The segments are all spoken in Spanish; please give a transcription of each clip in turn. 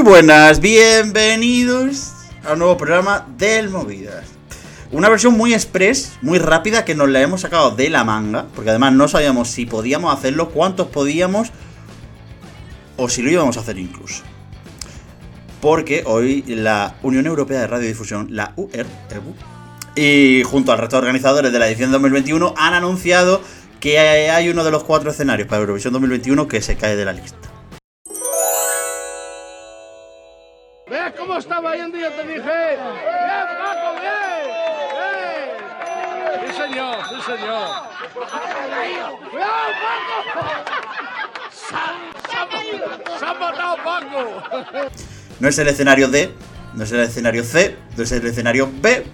Muy buenas, bienvenidos a un nuevo programa del Movidas. Una versión muy express, muy rápida, que nos la hemos sacado de la manga, porque además no sabíamos si podíamos hacerlo, cuántos podíamos, o si lo íbamos a hacer incluso. Porque hoy la Unión Europea de Radiodifusión, la UR, y junto al resto de organizadores de la edición 2021 han anunciado que hay uno de los cuatro escenarios para Eurovisión 2021 que se cae de la lista. Estaba yendo? Yo te dije. ¡Bien, Paco, bien! ¡Bien! Sí, señor, sí, señor. ¡Cuidado, Paco! ¡Se ha matado Paco! No es el escenario D, no es el escenario C, no es el escenario B,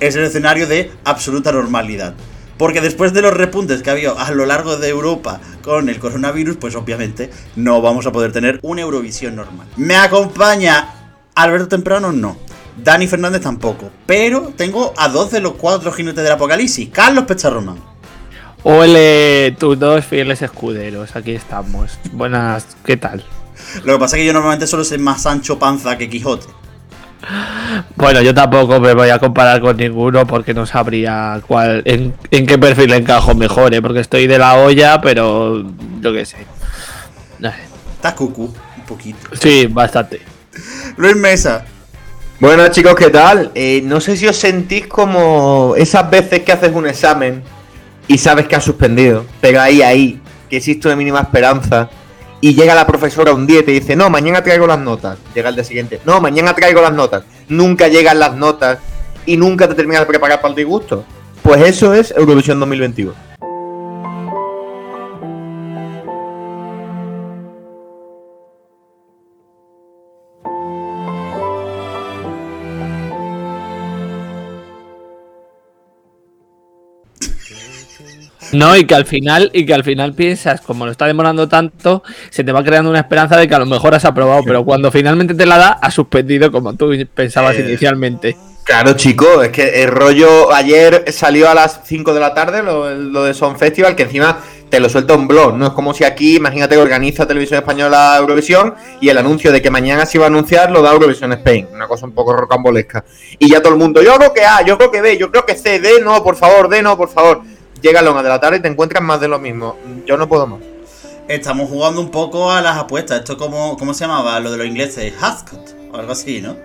es el escenario de absoluta normalidad. Porque después de los repuntes que ha habido a lo largo de Europa con el coronavirus, pues obviamente no vamos a poder tener una Eurovisión normal. Me acompaña Alberto Temprano, no. Dani Fernández tampoco. Pero tengo a dos de los cuatro jinetes del apocalipsis. Carlos Pecharromán. Ole, tus dos fieles escuderos, aquí estamos. Buenas, ¿qué tal? Lo que pasa es que yo normalmente solo soy más Sancho Panza que Quijote. Bueno, yo tampoco me voy a comparar con ninguno porque no sabría cuál, en, qué perfil encajo mejor, ¿eh? porque estoy de la olla, pero yo qué sé. No sé. Está cucu, un poquito. Sí, bastante. Luis Mesa. Bueno chicos, ¿qué tal? Eh, no sé si os sentís como esas veces que haces un examen y sabes que has suspendido, pero ahí, ahí, que existe una mínima esperanza y llega la profesora un día y te dice, no, mañana traigo las notas. Llega el día siguiente, no, mañana traigo las notas. Nunca llegan las notas y nunca te terminas de preparar para el disgusto. Pues eso es Eurovisión 2021. No, y que al final, y que al final piensas, como lo está demorando tanto, se te va creando una esperanza de que a lo mejor has aprobado, pero cuando finalmente te la da, has suspendido como tú pensabas eh, inicialmente. Claro, chico, es que el rollo ayer salió a las 5 de la tarde, lo, de Son Festival, que encima te lo suelta un blog, ¿no? Es como si aquí, imagínate que organiza Televisión Española Eurovisión y el anuncio de que mañana se iba a anunciar lo da Eurovisión Spain, una cosa un poco rocambolesca. Y ya todo el mundo, yo creo que A, yo creo que B, yo creo que C, D, no, por favor, D, no, por favor llega a de la tarde y te encuentras más de lo mismo. Yo no puedo más. Estamos jugando un poco a las apuestas. Esto como, ¿cómo se llamaba? Lo de los ingleses, Ascot o algo así, ¿no?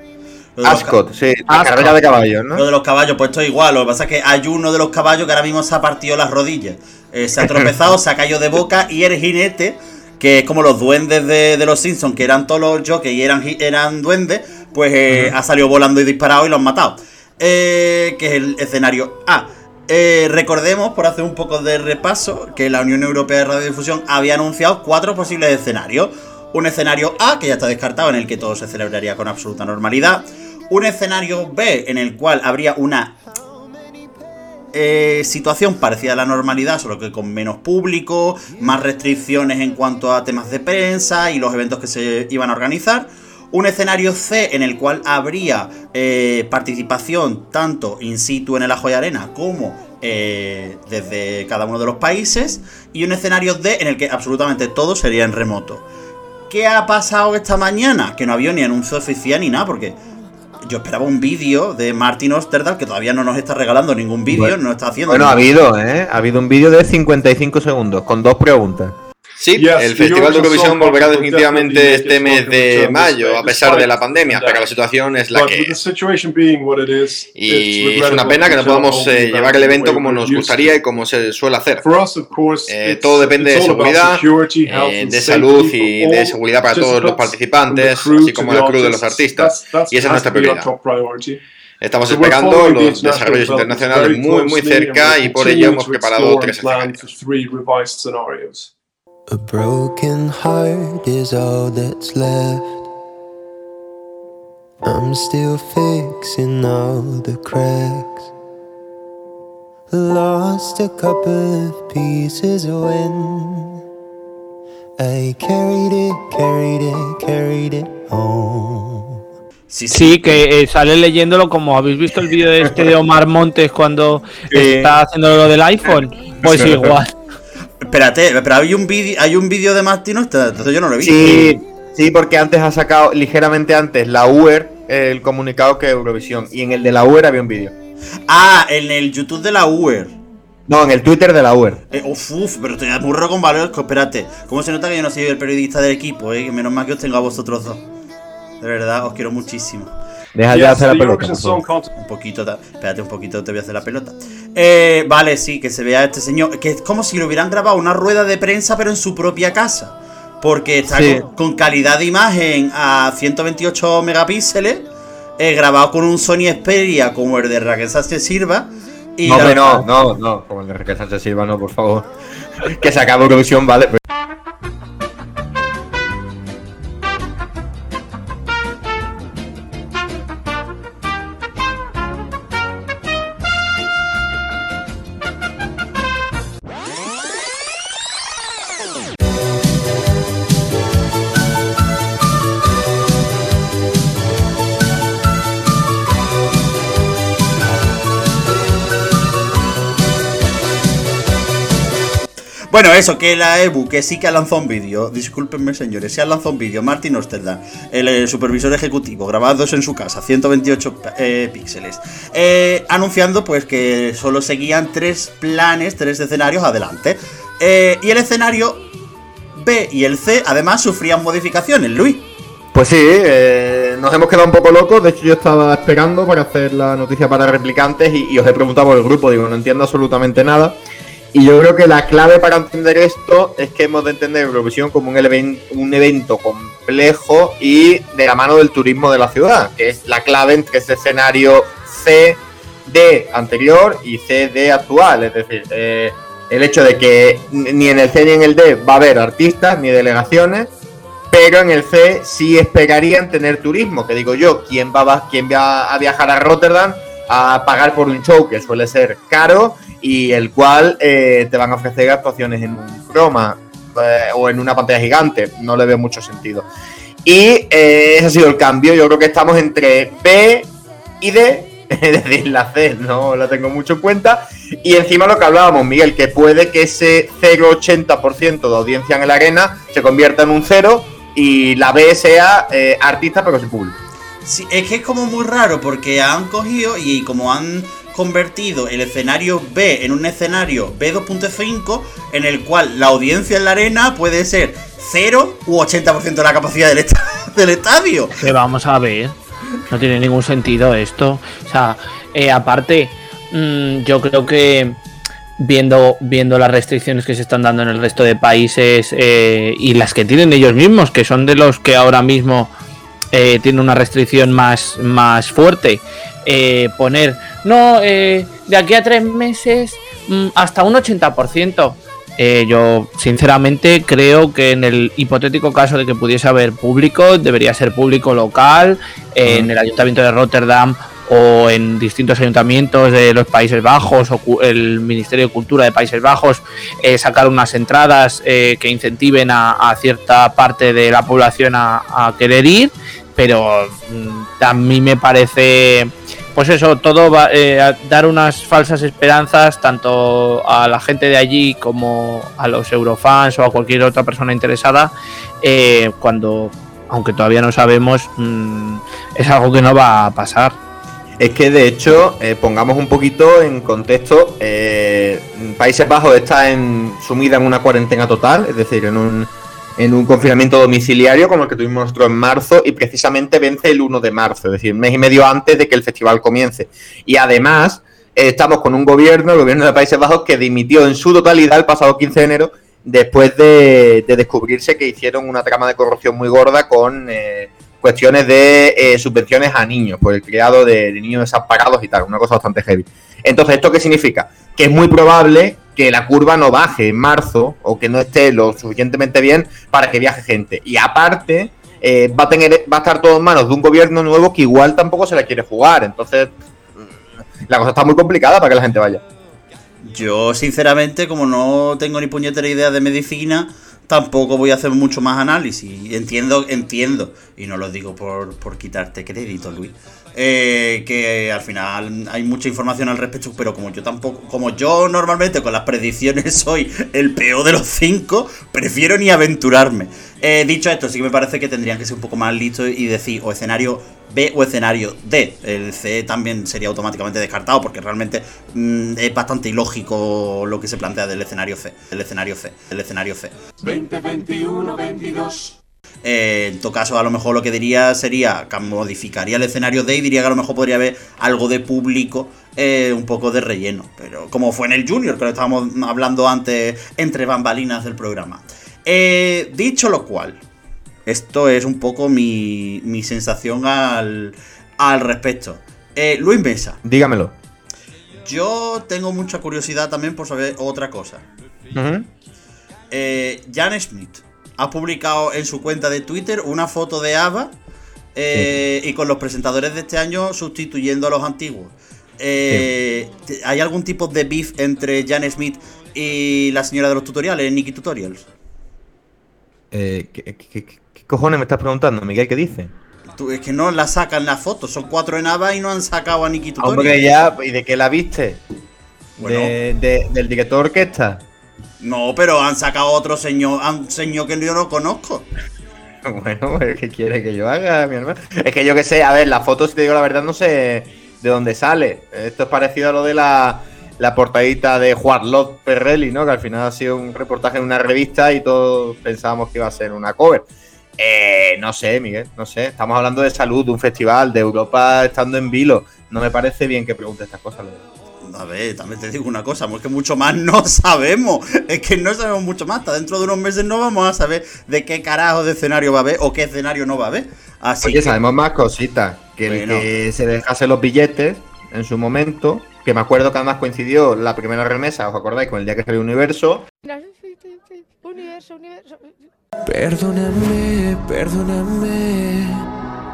Ascot, sí, la carrera de caballos, ¿no? Lo de los caballos, pues esto es igual. Lo que pasa es que hay uno de los caballos que ahora mismo se ha partido las rodillas. Eh, se ha tropezado, se ha caído de boca y el jinete, que es como los duendes de, los Simpsons, que eran todos los jockeys y eran, eran duendes, pues eh, ha salido volando y disparado y lo han matado. Eh, que es el escenario A. Eh, recordemos, por hacer un poco de repaso, que la Unión Europea de Radiodifusión había anunciado cuatro posibles escenarios. Un escenario A, que ya está descartado, en el que todo se celebraría con absoluta normalidad. Un escenario B, en el cual habría una eh, situación parecida a la normalidad, solo que con menos público, más restricciones en cuanto a temas de prensa y los eventos que se iban a organizar. Un escenario C en el cual habría eh, participación tanto in situ en el Ajo y Arena como eh, desde cada uno de los países. Y un escenario D en el que absolutamente todo sería en remoto. ¿Qué ha pasado esta mañana? Que no había ni anuncio oficial ni nada, porque yo esperaba un vídeo de Martin Osterdahl que todavía no nos está regalando ningún vídeo, no está haciendo. Bueno, ha habido, ¿eh? Ha habido un vídeo de 55 segundos con dos preguntas. Sí, el Festival de Eurovisión volverá definitivamente este mes de mayo, a pesar de la pandemia, pero la situación es la que es. Y es una pena que no podamos eh, llevar el evento como nos gustaría y como se suele hacer. Eh, todo depende de seguridad, eh, de salud y de seguridad para todos los participantes, así como la cruz de los artistas. Y esa es nuestra prioridad. Estamos esperando los desarrollos internacionales muy, muy cerca y por ello hemos preparado tres escenarios. A broken heart is all that's left. I'm still fixing all the cracks. Lost a couple of pieces when I carried it, carried it, carried it home. Sí, sí, que eh, sale leyéndolo como habéis visto el vídeo de este de Omar Montes cuando está haciendo lo del iPhone. Pues igual. Espérate, pero hay un vídeo hay un vídeo de Martin entonces yo no lo he visto. Sí, Sí, porque antes ha sacado ligeramente antes la UER el comunicado que Eurovisión. Y en el de la UER había un vídeo. Ah, en el YouTube de la UER. No, en el Twitter de la UER. Eh, uf, uf, pero te burro con Valesco, espérate. ¿Cómo se nota que yo no soy el periodista del equipo, eh? Menos mal que os tengo a vosotros dos. De verdad, os quiero muchísimo. Deja ya hacer la pelota. Un poquito, espérate un poquito, te voy a hacer la pelota. Eh, vale, sí, que se vea este señor. Que es como si le hubieran grabado una rueda de prensa, pero en su propia casa. Porque está con, calidad de imagen a 128 megapíxeles. Eh, grabado con un Sony Xperia como el de Raquel Sánchez Silva. Y no, no, no, no, como el de Raquel Sánchez Silva, no, por favor. que se acabe Eurovisión, vale. Bueno, eso, que la EBU, que sí que ha lanzado un vídeo, discúlpenme señores, se ha lanzado un vídeo, Martin Osterdan, el, supervisor ejecutivo, grabados en su casa, 128 eh, píxeles, eh, anunciando pues que solo seguían tres planes, tres escenarios adelante. Eh, y el escenario B y el C además sufrían modificaciones, Luis. Pues sí, nos hemos quedado un poco locos. De hecho, yo estaba esperando para hacer la noticia para replicantes y, os he preguntado por el grupo. Digo, no entiendo absolutamente nada. Y yo creo que la clave para entender esto es que hemos de entender Eurovisión como un, un evento complejo y de la mano del turismo de la ciudad, que es la clave entre ese escenario C D anterior y C D actual. Es decir, eh, el hecho de que ni en el C ni en el D va a haber artistas ni delegaciones, pero en el C sí esperarían tener turismo, que digo yo, ¿quién va, quién va a viajar a Rotterdam a pagar por un show que suele ser caro? y el cual eh, te van a ofrecer actuaciones en un croma eh, o en una pantalla gigante. No le veo mucho sentido. Y eh, ese ha sido el cambio. Yo creo que estamos entre B y D, es decir, la C no la tengo mucho en cuenta. Y encima lo que hablábamos, Miguel, que puede que ese 0,80% de audiencia en la arena se convierta en un cero y la B sea artista pero sin público. Sí, es que es como muy raro porque han cogido y como han convertido el escenario B en un escenario B2.5 en el cual la audiencia en la arena puede ser 0 u 80% de la capacidad del, estadio. Que vamos a ver, no tiene ningún sentido esto. O sea, eh, aparte, mm, yo creo que viendo, viendo las restricciones que se están dando en el resto de países eh, y las que tienen ellos mismos, que son de los que ahora mismo eh, tienen una restricción más, más fuerte, poner no, eh, de aquí a tres meses mm, hasta un 80%. Eh, yo sinceramente creo que en el hipotético caso de que pudiese haber público, debería ser público local, en el Ayuntamiento de Rotterdam o en distintos ayuntamientos de los Países Bajos o el Ministerio de Cultura de Países Bajos, eh, sacar unas entradas que incentiven a, cierta parte de la población a, querer ir, pero mm, a mí me parece pues eso, todo va eh, a dar unas falsas esperanzas tanto a la gente de allí como a los eurofans o a cualquier otra persona interesada, eh, cuando, aunque todavía no sabemos, mm, es algo que no va a pasar. Es que de hecho, eh, pongamos un poquito en contexto, Países Bajos está en, sumida en una cuarentena total, es decir, en un en un confinamiento domiciliario como el que tuvimos nosotros en marzo y precisamente vence el 1 de marzo, es decir, un mes y medio antes de que el festival comience. Y además eh, estamos con un gobierno, el gobierno de Países Bajos, que dimitió en su totalidad el pasado 15 de enero después de, descubrirse que hicieron una trama de corrupción muy gorda con eh, cuestiones de eh, subvenciones a niños, por el criado de, niños desamparados y tal, una cosa bastante heavy. Entonces, ¿esto qué significa? Que es muy probable que la curva no baje en marzo o que no esté lo suficientemente bien para que viaje gente. Y aparte, eh, va, a tener, va a estar todo en manos de un gobierno nuevo que igual tampoco se la quiere jugar. Entonces, mm, la cosa está muy complicada para que la gente vaya. Yo, sinceramente, como no tengo ni puñetera idea de medicina, tampoco voy a hacer mucho más análisis. Entiendo, entiendo, y no lo digo por, por quitarte crédito, Luis, eh, que al final hay mucha información al respecto, pero como yo tampoco, como yo normalmente con las predicciones soy el peor de los cinco, prefiero ni aventurarme. Eh, dicho esto, sí que me parece que tendrían que ser un poco más listos y decir o escenario B o escenario D. El C también sería automáticamente descartado porque realmente mm, es bastante ilógico lo que se plantea del escenario C. El escenario C. El escenario C. 20, 21, 22. En todo caso, a lo mejor lo que diría sería que modificaría el escenario D y diría que a lo mejor podría haber algo de público, eh, un poco de relleno. Pero como fue en el Junior, que lo estábamos hablando antes entre bambalinas del programa. Eh, dicho lo cual, esto es un poco mi, sensación al, al respecto. Eh, Luis Mesa. Dígamelo. Yo tengo mucha curiosidad también por saber otra cosa. Eh, Jan Smith ha publicado en su cuenta de Twitter una foto de Ava y con los presentadores de este año sustituyendo a los antiguos. ¿Hay algún tipo de beef entre Jan Smith y la señora de los tutoriales, Nikki Tutorials? Eh, ¿qué, cojones me estás preguntando, Miguel? ¿Qué dice? es que no la sacan la foto, son cuatro en ABA y no han sacado a Nikki Tutorial. Hombre, ya, ¿y de qué la viste? ¿Del director de orquesta? No, pero han sacado otro señor, un señor que yo no conozco. Bueno, pues, ¿qué quiere que yo haga, mi hermano? Es que yo que sé, a ver, la foto, si te digo la verdad, no sé de dónde sale. Esto es parecido a lo de la la portadita de Juan Lot Perrelli, ¿no? Que al final ha sido un reportaje en una revista y todos pensábamos que iba a ser una cover. Eh, no sé, Miguel, no sé. Estamos hablando de salud, de un festival, de Europa estando en vilo. No me parece bien que pregunte estas cosas. A ver, también te digo una cosa, es que mucho más no sabemos. Es que no sabemos mucho más. Hasta dentro de unos meses no vamos a saber de qué carajo de escenario va a haber o qué escenario no va a haber. Así que sabemos más cositas. Que el que se dejase los billetes en su momento que me acuerdo que además coincidió la primera remesa, ¿os acordáis? Con el día que salió Universo. Universo, universo. Perdóname, perdóname.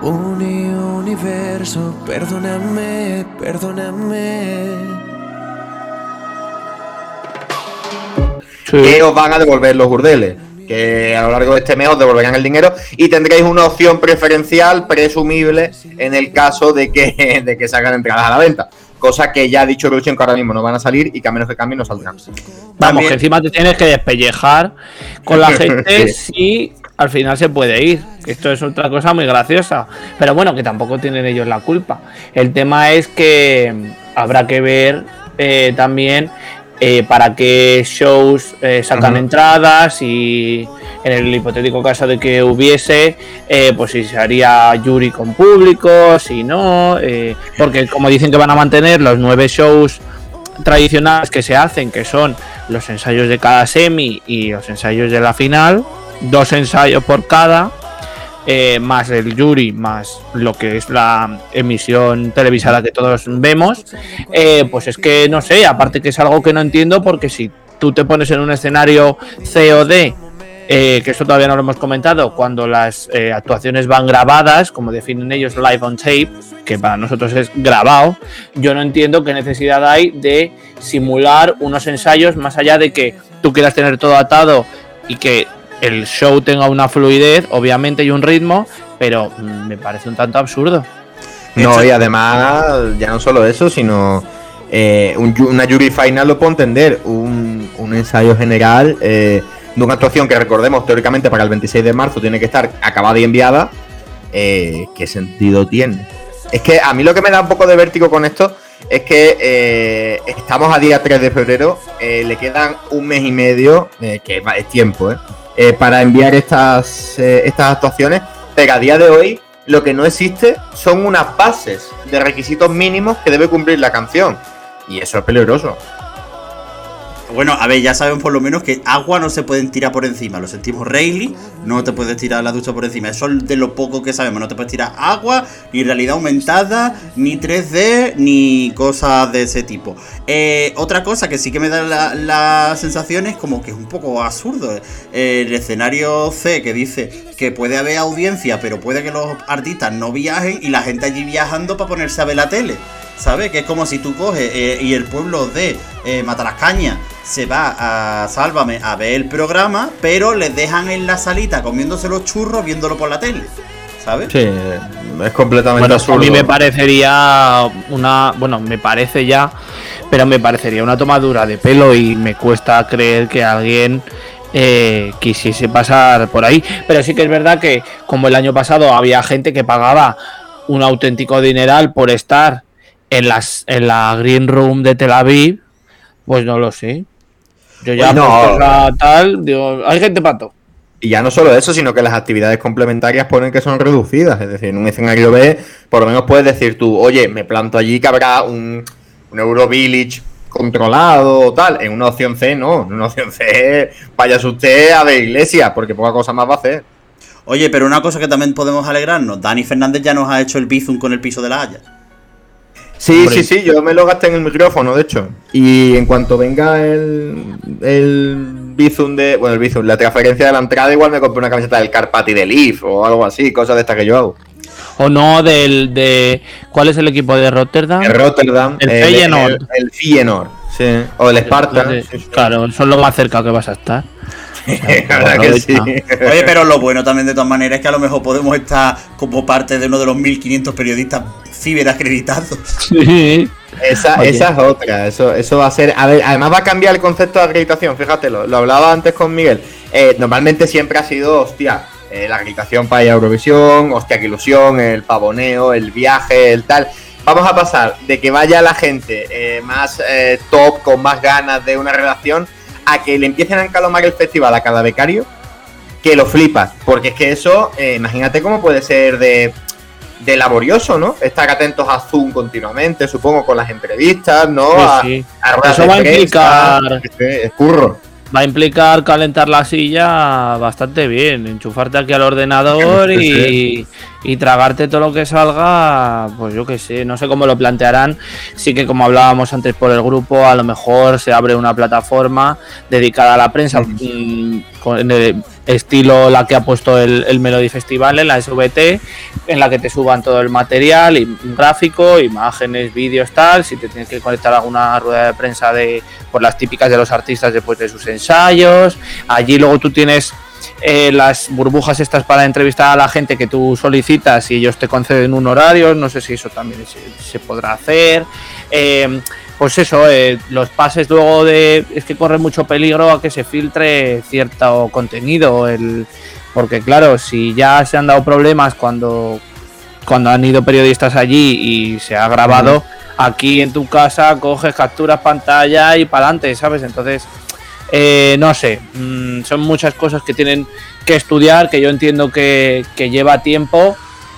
Uni, universo, perdóname, perdóname. Que os van a devolver los burdeles que a lo largo de este mes os devolverán el dinero y tendréis una opción preferencial presumible en el caso de que, de que salgan entradas a la venta. Cosa que ya ha dicho Ruchen que ahora mismo no van a salir y que a menos que cambien no saldrán. Vamos, que encima te tienes que despellejar con la gente si al final se puede ir. Esto es otra cosa muy graciosa. Pero bueno, que tampoco tienen ellos la culpa. El tema es que habrá que ver eh, también eh, para qué shows eh, sacan entradas y en el hipotético caso de que hubiese, eh, pues si se haría Yuri con público, si no, porque como dicen que van a mantener los nueve shows tradicionales que se hacen, que son los ensayos de cada semi y los ensayos de la final, dos ensayos por cada, eh, más el jury, más lo que es la emisión televisada que todos vemos, eh, pues es que no sé, aparte que es algo que no entiendo porque si tú te pones en un escenario COD, eh, que eso todavía no lo hemos comentado, cuando las actuaciones van grabadas, como definen ellos live on tape, que para nosotros es grabado, yo no entiendo qué necesidad hay de simular unos ensayos más allá de que tú quieras tener todo atado y que el show tenga una fluidez, obviamente, y un ritmo, pero mm, me parece un tanto absurdo. No, y además, ya no solo eso, sino eh, una jury final lo puedo entender, un, ensayo general eh, de una actuación que recordemos teóricamente para el 26 de marzo tiene que estar acabada y enviada, eh, ¿qué sentido tiene? Es que a mí lo que me da un poco de vértigo con esto es que estamos a día 3 de febrero, le quedan un mes y medio, que es tiempo, ¿eh? Para enviar estas, eh, estas actuaciones, pero a día de hoy lo que no existe son unas bases de requisitos mínimos que debe cumplir la canción. Y eso es peligroso. Bueno, a ver, ya saben por lo menos que agua no se pueden tirar por encima. Lo sentimos Rayleigh, no te puedes tirar la ducha por encima. Eso es de lo poco que sabemos. No te puedes tirar agua, ni realidad aumentada, ni 3D, ni cosas de ese tipo. Eh, otra cosa que sí que me da la, sensación es como que es un poco absurdo. el escenario C que dice que puede haber audiencia, pero puede que los artistas no viajen y la gente allí viajando para ponerse a ver la tele. ¿Sabes? Que es como si tú coges eh, y el pueblo de eh, Matalascaña se va a Sálvame a ver el programa, pero les dejan en la salita comiéndose los churros viéndolo por la tele. ¿Sabes? Sí, es completamente bueno, A mí me parecería una. Bueno, me parece ya, pero me parecería una tomadura de pelo y me cuesta creer que alguien eh, quisiese pasar por ahí. Pero sí que es verdad que como el año pasado había gente que pagaba un auténtico dineral por estar en, las, en la Green Room de Tel Aviv, pues no lo sé. Yo ya no. tal, digo, hay gente pato. Y ya no solo eso, sino que las actividades complementarias ponen que son reducidas. Es decir, en un escenario B, por lo menos puedes decir tú, oye, me planto allí que habrá un, un Euro Village controlado o tal. En una opción C, no. En una opción C, vaya usted a ver iglesia, porque poca cosa más va a hacer. Oye, pero una cosa que también podemos alegrarnos, Dani Fernández ya nos ha hecho el bizum con el piso de la Haya. Sí, sí, sí, yo me lo gasté en el micrófono, de hecho. Y en cuanto venga el, el Bizum de. Bueno, el Bizum, la transferencia de la entrada, igual me compré una camiseta del Carpati de Leaf o algo así, cosas de estas que yo hago. O no, del. de ¿Cuál es el equipo de Rotterdam? El Rotterdam. El Feyenoord. El, Feyenoord, sí. O el Sparta. Claro, son lo más cerca que vas a estar. Oye, pero lo bueno también de todas maneras es que a lo mejor podemos estar como parte de uno de los 1500 periodistas ciberacreditados. Sí. Esa, esa es otra, eso, eso va a ser, a ver, además va a cambiar el concepto de acreditación, fíjate, lo, hablaba antes con Miguel, eh, normalmente siempre ha sido, hostia, eh, la acreditación para Eurovisión, hostia, qué ilusión, el pavoneo, el viaje, el tal, vamos a pasar de que vaya la gente eh, más top, con más ganas de una relación, a que le empiecen a encalomar el festival a cada becario, que lo flipas. Porque es que eso, eh, imagínate cómo puede ser de, de, laborioso, ¿no? Estar atentos a Zoom continuamente, supongo, con las entrevistas, ¿no? Sí, eso va a implicar. curro va a implicar calentar la silla bastante bien, enchufarte aquí al ordenador y, tragarte todo lo que salga, pues yo que sé, no sé cómo lo plantearán. Sí que como hablábamos antes por el grupo, a lo mejor se abre una plataforma dedicada a la prensa mm, con el estilo la que ha puesto el, el Melody Festival en la SVT, en la que te suban todo el material, gráfico, imágenes, vídeos, tal, si te tienes que conectar a alguna rueda de prensa de por las típicas de los artistas después de sus ensayos. Allí luego tú tienes eh, las burbujas estas para entrevistar a la gente que tú solicitas y ellos te conceden un horario, no sé si eso también se, podrá hacer. Eh, pues eso, eh, los pases luego de. Es que corre mucho peligro a que se filtre cierto contenido. El, porque, claro, si ya se han dado problemas cuando, cuando han ido periodistas allí y se ha grabado, aquí en tu casa coges capturas pantalla y para adelante, ¿sabes? Entonces, eh, no sé, mm, son muchas cosas que tienen que estudiar, que yo entiendo que, que lleva tiempo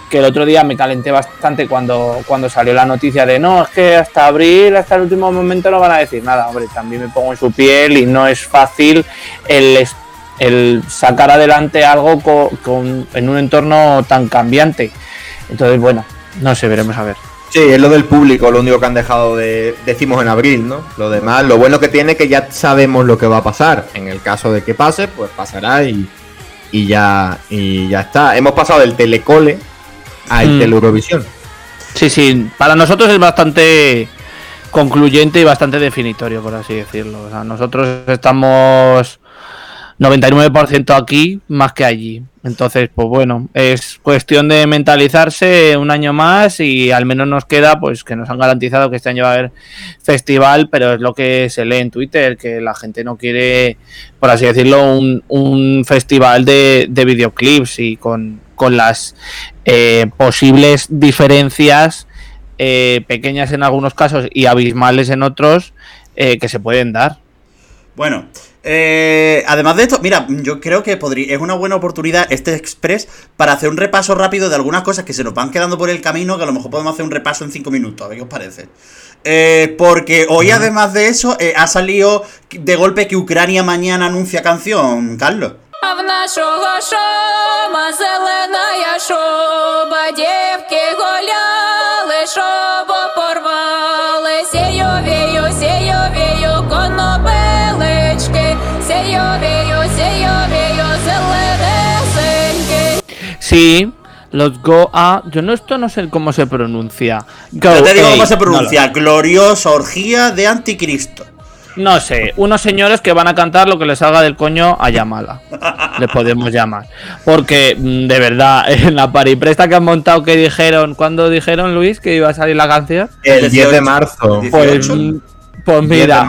que el otro día me calenté bastante cuando, cuando salió la noticia de no, es que hasta abril, hasta el último momento no van a decir nada. Hombre, también me pongo en su piel y no es fácil el, el sacar adelante algo con, en un entorno tan cambiante. Entonces, bueno, no sé, veremos a ver. Sí, es lo del público, lo único que han dejado de, decimos en abril, ¿no? Lo demás, lo bueno que tiene es que ya sabemos lo que va a pasar. En el caso de que pase, pues pasará y, y ya, y ya está. Hemos pasado del telecole al mm. Eurovisión. Sí, sí, para nosotros es bastante concluyente y bastante definitorio, por así decirlo. O sea, nosotros estamos 99% aquí más que allí. Entonces, pues bueno, es cuestión de mentalizarse un año más y al menos nos queda pues que nos han garantizado que este año va a haber festival, pero es lo que se lee en Twitter, que la gente no quiere, por así decirlo, un, un festival de, de videoclips y con, con las eh, posibles diferencias eh, pequeñas en algunos casos y abismales en otros eh, que se pueden dar. Bueno, además de esto, mira, yo creo que podría, es una buena oportunidad este Express para hacer un repaso rápido de algunas cosas que se nos van quedando por el camino, que a lo mejor podemos hacer un repaso en cinco minutos, a ver qué os parece. porque hoy, además de eso, ha salido de golpe que Ucrania mañana anuncia canción, Carlos. Sí, los Go a. Yo no, esto no sé cómo se pronuncia. Yo te digo cómo se pronuncia. Gloriosa orgía de anticristo. No sé, unos señores que van a cantar lo que les salga del coño a Yamala. Le podemos llamar. Porque, mm, de verdad, en la paripresta que han montado, que dijeron, ¿cuándo dijeron, Luis, que iba a salir la canción? El 10 de marzo. Pues, pues mira,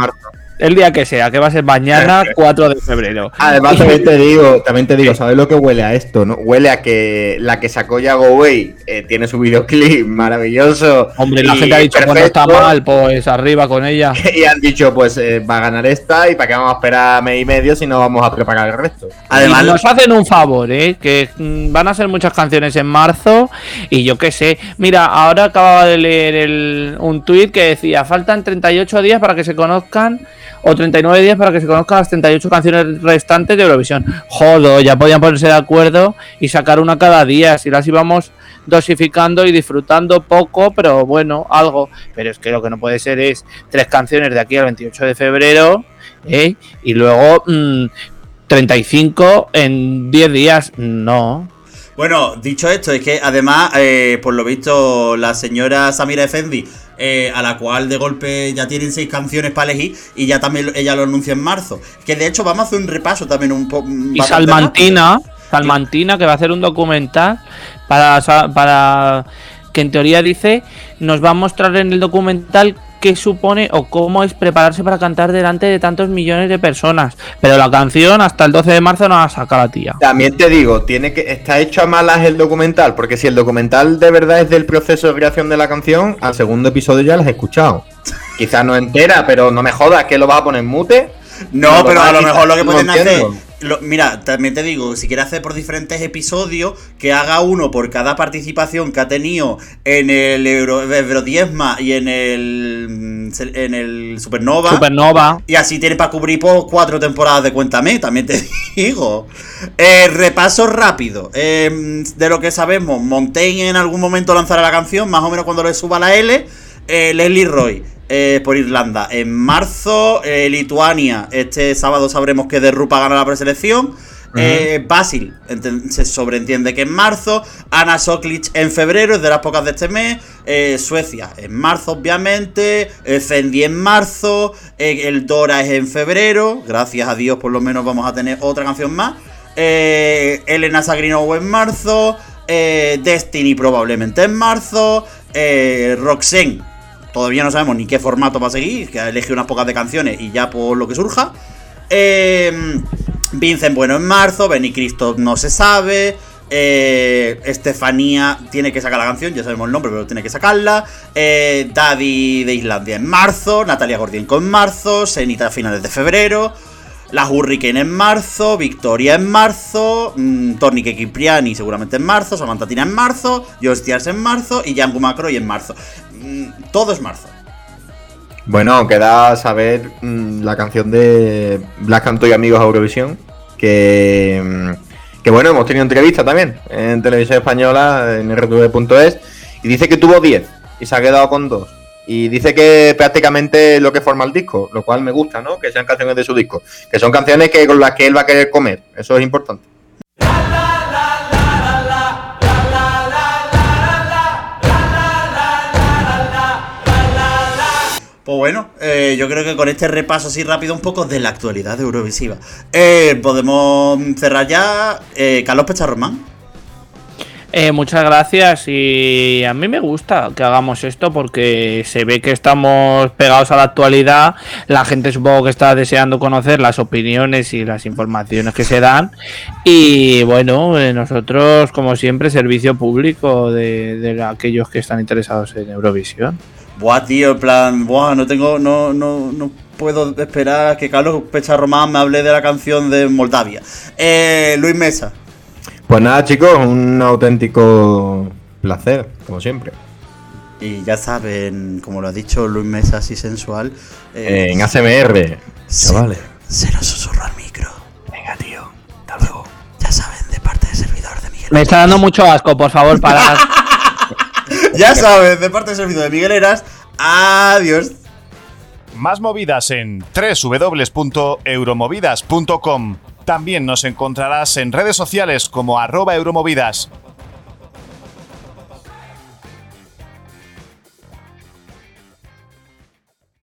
el día que sea, que va a ser mañana 4 de febrero. Además, también te digo, también te digo, ¿sabes lo que huele a esto? ¿no? Huele a que la que sacó Yago Way eh, tiene su videoclip maravilloso. Hombre, la gente ha dicho, cuando está mal, pues arriba con ella. Y han dicho, pues eh, va a ganar esta y para qué vamos a esperar mes y medio si no vamos a preparar el resto. Además, nos hacen un favor, ¿eh? Que mm, van a ser muchas canciones en marzo y yo qué sé. Mira, ahora acababa de leer un tuit que decía, faltan 38 días para que se conozcan o 39 días para que se conozcan las 38 canciones restantes de Eurovisión. Jodo, ya podían ponerse de acuerdo y sacar una cada día, si las íbamos dosificando y disfrutando poco, pero bueno, algo. Pero es que lo que no puede ser es tres canciones de aquí al 28 de febrero ¿eh? y luego 35 mm, en 10 días. No. Bueno, dicho esto, es que además, eh, por lo visto, la señora Samira Efendi eh, a la cual de golpe ya tienen seis canciones para elegir y ya también ella lo anuncia en marzo. Que de hecho vamos a hacer un repaso también un poco. Y Salmantina, Salmantina, que va a hacer un documental para, para que en teoría dice, nos va a mostrar en el documental qué supone o cómo es prepararse para cantar delante de tantos millones de personas. Pero la canción hasta el 12 de marzo no la saca la tía. También te digo, tiene que está hecho a malas el documental, porque si el documental de verdad es del proceso de creación de la canción, al segundo episodio ya las he escuchado. Quizás no entera, pero no me jodas que lo vas a poner mute. No, pero a lo mejor lo que pueden hacer mira, también te digo, si quiere hacer por diferentes episodios, que haga uno por cada participación que ha tenido en el Euro, Eurodiezma y en el mm, en el Supernova. Supernova. Y así tiene para cubrir por cuatro temporadas de Cuéntame, también te digo. Eh, repaso rápido. Em, de lo que sabemos, Montaigne en algún momento lanzará la canción, más o menos cuando le suba la L. Eh, Leslie Roy eh, por Irlanda. En marzo, eh, Lituania. Este sábado sabremos que Derrupa gana la preselección. Eh, Basil, se sobreentiende que en marzo. Ana Soklic en febrero, es de las pocas de este mes. Suecia en marzo, obviamente. Fendi en marzo. el Dora es en febrero. Gracias a Dios, por lo menos vamos a tener otra canción más. Elena Sagrinow en marzo. Destiny probablemente en marzo. Roxanne Todavía no sabemos ni qué formato va a seguir, que ha elegido unas pocas de canciones y ya por lo que surja. Eh, Vincent Bueno en marzo, Benny Cristo no se sabe. Eh, Estefanía tiene que sacar la canción, ya sabemos el nombre, pero tiene que sacarla. Eh, Daddy de Islandia en marzo, Natalia Gordienko en marzo, Senita a finales de febrero. La Hurricane en marzo, Victoria en marzo, mmm, Kipriani seguramente en marzo, Samantha Tina en marzo, Jostias en marzo y Jan Macro y en marzo. Mm, todo es marzo. Bueno, queda saber mm, la canción de Black Canto y Amigos Eurovisión, que, mm, que bueno, hemos tenido entrevista también en televisión española, en rtv.es, y dice que tuvo 10 y se ha quedado con 2. Y dice que prácticamente lo que forma el disco, lo cual me gusta, ¿no? Que sean canciones de su disco. Que son canciones que con las que él va a querer comer. Eso es importante. Pues bueno, eh, yo creo que con este repaso así rápido un poco de la actualidad Eurovisiva, eh, podemos cerrar ya. Eh, Carlos Pecharromán. Eh, muchas gracias y a mí me gusta que hagamos esto porque se ve que estamos pegados a la actualidad, la gente supongo que está deseando conocer las opiniones y las informaciones que se dan y bueno, eh, nosotros como siempre servicio público de, aquellos que están interesados en Eurovisión. Buah, tío, en plan, buah, no tengo, no, no, no puedo esperar que Carlos Pecharromán me hable de la canción de Moldavia. Eh, Luis Mesa. Pues nada, chicos, un auténtico placer, como siempre. Y ya saben, como lo ha dicho Luis Mesa, así sensual. Eh, en ACMR, chavales. Se nos susurra al micro. Venga, tío, hasta luego. Ya saben, de parte del servidor de Miguel. Me está dando mucho asco, por favor, para. ya saben, de parte del servidor de Miguel Eras. Adiós. Más movidas en www.euromovidas.com. También nos encontrarás en redes sociales como arroba euromovidas